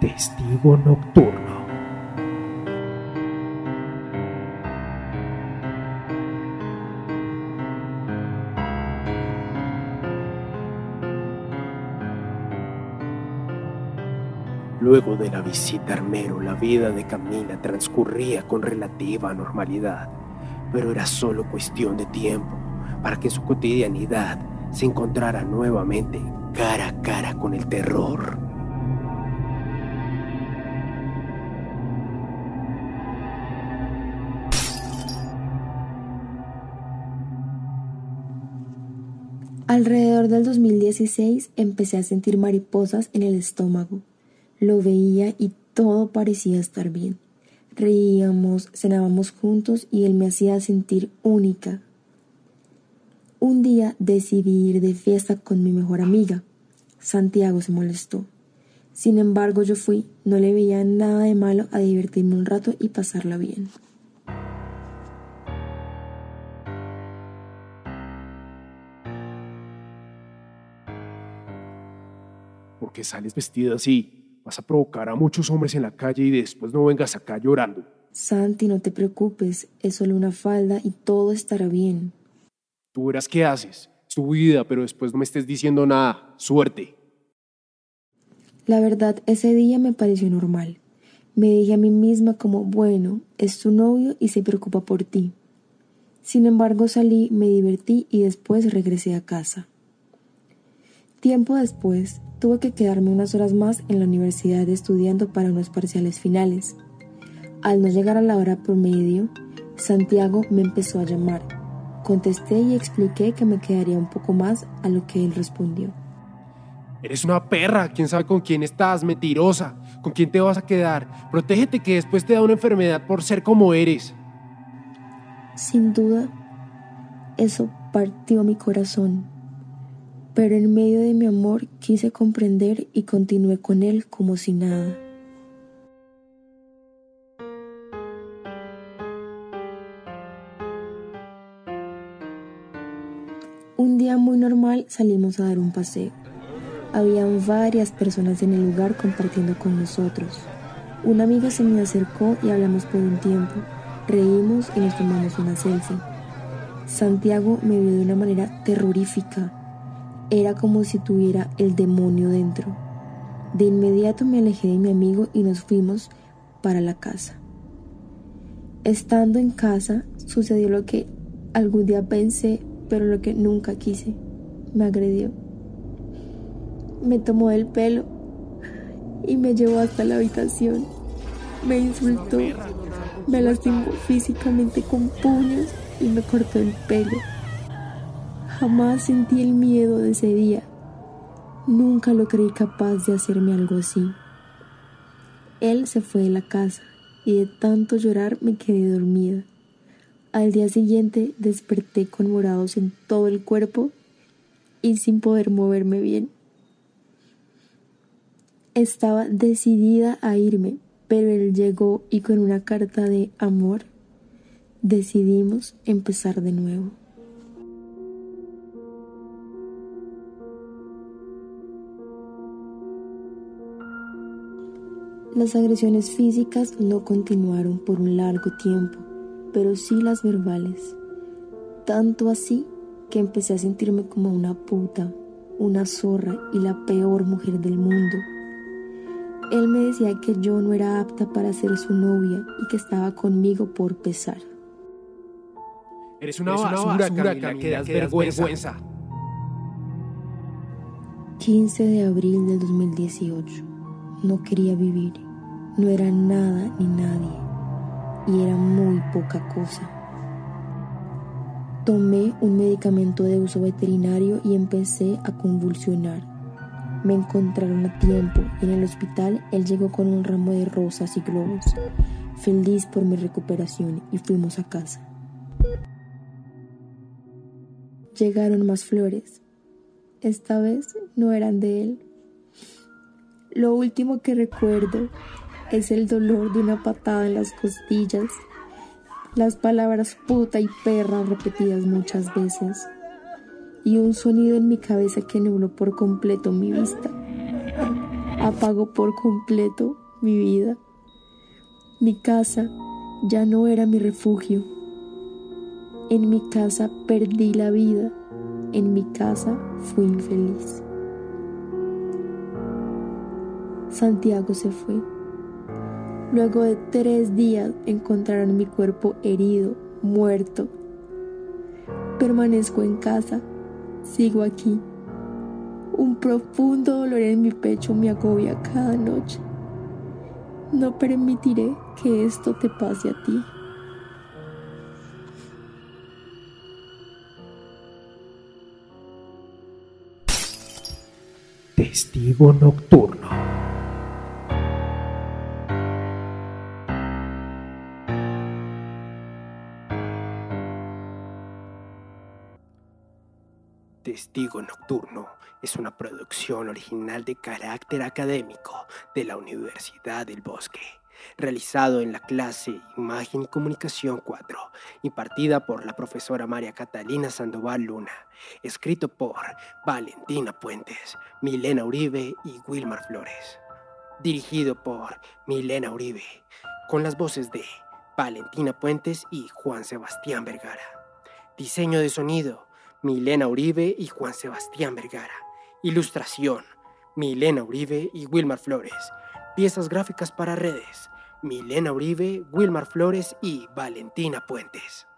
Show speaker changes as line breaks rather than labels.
Testigo nocturno. Luego de la visita Armero, la vida de Camila transcurría con relativa normalidad, pero era solo cuestión de tiempo para que su cotidianidad se encontrara nuevamente cara a cara con el terror.
Alrededor del 2016 empecé a sentir mariposas en el estómago. Lo veía y todo parecía estar bien. Reíamos, cenábamos juntos y él me hacía sentir única. Un día decidí ir de fiesta con mi mejor amiga. Santiago se molestó. Sin embargo, yo fui, no le veía nada de malo a divertirme un rato y pasarla bien.
¿Por qué sales vestida así? Vas a provocar a muchos hombres en la calle y después no vengas acá llorando.
Santi, no te preocupes, es solo una falda y todo estará bien.
Tú verás qué haces. Es tu vida, pero después no me estés diciendo nada. Suerte.
La verdad, ese día me pareció normal. Me dije a mí misma como, bueno, es tu novio y se preocupa por ti. Sin embargo, salí, me divertí y después regresé a casa. Tiempo después, tuve que quedarme unas horas más en la universidad estudiando para unos parciales finales. Al no llegar a la hora promedio, Santiago me empezó a llamar. Contesté y expliqué que me quedaría un poco más a lo que él respondió.
Eres una perra, quién sabe con quién estás, mentirosa, con quién te vas a quedar. Protégete que después te da una enfermedad por ser como eres.
Sin duda, eso partió mi corazón, pero en medio de mi amor quise comprender y continué con él como si nada. Un día muy normal salimos a dar un paseo. Habían varias personas en el lugar compartiendo con nosotros. Una amiga se me acercó y hablamos por un tiempo. Reímos y nos tomamos una selfie. Santiago me vio de una manera terrorífica. Era como si tuviera el demonio dentro. De inmediato me alejé de mi amigo y nos fuimos para la casa. Estando en casa sucedió lo que algún día pensé, pero lo que nunca quise. Me agredió. Me tomó del pelo y me llevó hasta la habitación. Me insultó, me lastimó físicamente con puños y me cortó el pelo. Jamás sentí el miedo de ese día. Nunca lo creí capaz de hacerme algo así. Él se fue de la casa y de tanto llorar me quedé dormida. Al día siguiente desperté con morados en todo el cuerpo y sin poder moverme bien. Estaba decidida a irme, pero él llegó y con una carta de amor decidimos empezar de nuevo. Las agresiones físicas no continuaron por un largo tiempo, pero sí las verbales. Tanto así que empecé a sentirme como una puta, una zorra y la peor mujer del mundo. Él me decía que yo no era apta para ser su novia y que estaba conmigo por pesar.
Eres una basura, Camila, que das vergüenza.
15 de abril del 2018. No quería vivir. No era nada ni nadie. Y era muy poca cosa. Tomé un medicamento de uso veterinario y empecé a convulsionar. Me encontraron a tiempo y en el hospital él llegó con un ramo de rosas y globos, feliz por mi recuperación y fuimos a casa. Llegaron más flores. Esta vez no eran de él. Lo último que recuerdo es el dolor de una patada en las costillas, las palabras puta y perra repetidas muchas veces y un sonido en mi cabeza que nubló por completo mi vista. apagó por completo mi vida. Mi casa ya no era mi refugio. En mi casa perdí la vida. En mi casa fui infeliz. Santiago se fue. Luego de tres días encontraron mi cuerpo herido, muerto. Permanezco en casa, sigo aquí. Un profundo dolor en mi pecho me agobia cada noche. No permitiré que esto te pase a ti.
Testigo nocturno. Testigo Nocturno es una producción original de carácter académico de la Universidad del Bosque, realizado en la clase Imagen y Comunicación 4, impartida por la profesora María Catalina Sandoval Luna, escrito por Valentina Puentes, Milena Uribe y Wilmar Flores, dirigido por Milena Uribe, con las voces de Valentina Puentes y Juan Sebastián Vergara. Diseño de sonido Milena Uribe y Juan Sebastián Vergara. Ilustración, Milena Uribe y Wilmar Flores. Piezas gráficas para redes, Milena Uribe, Wilmar Flores y Valentina Puentes.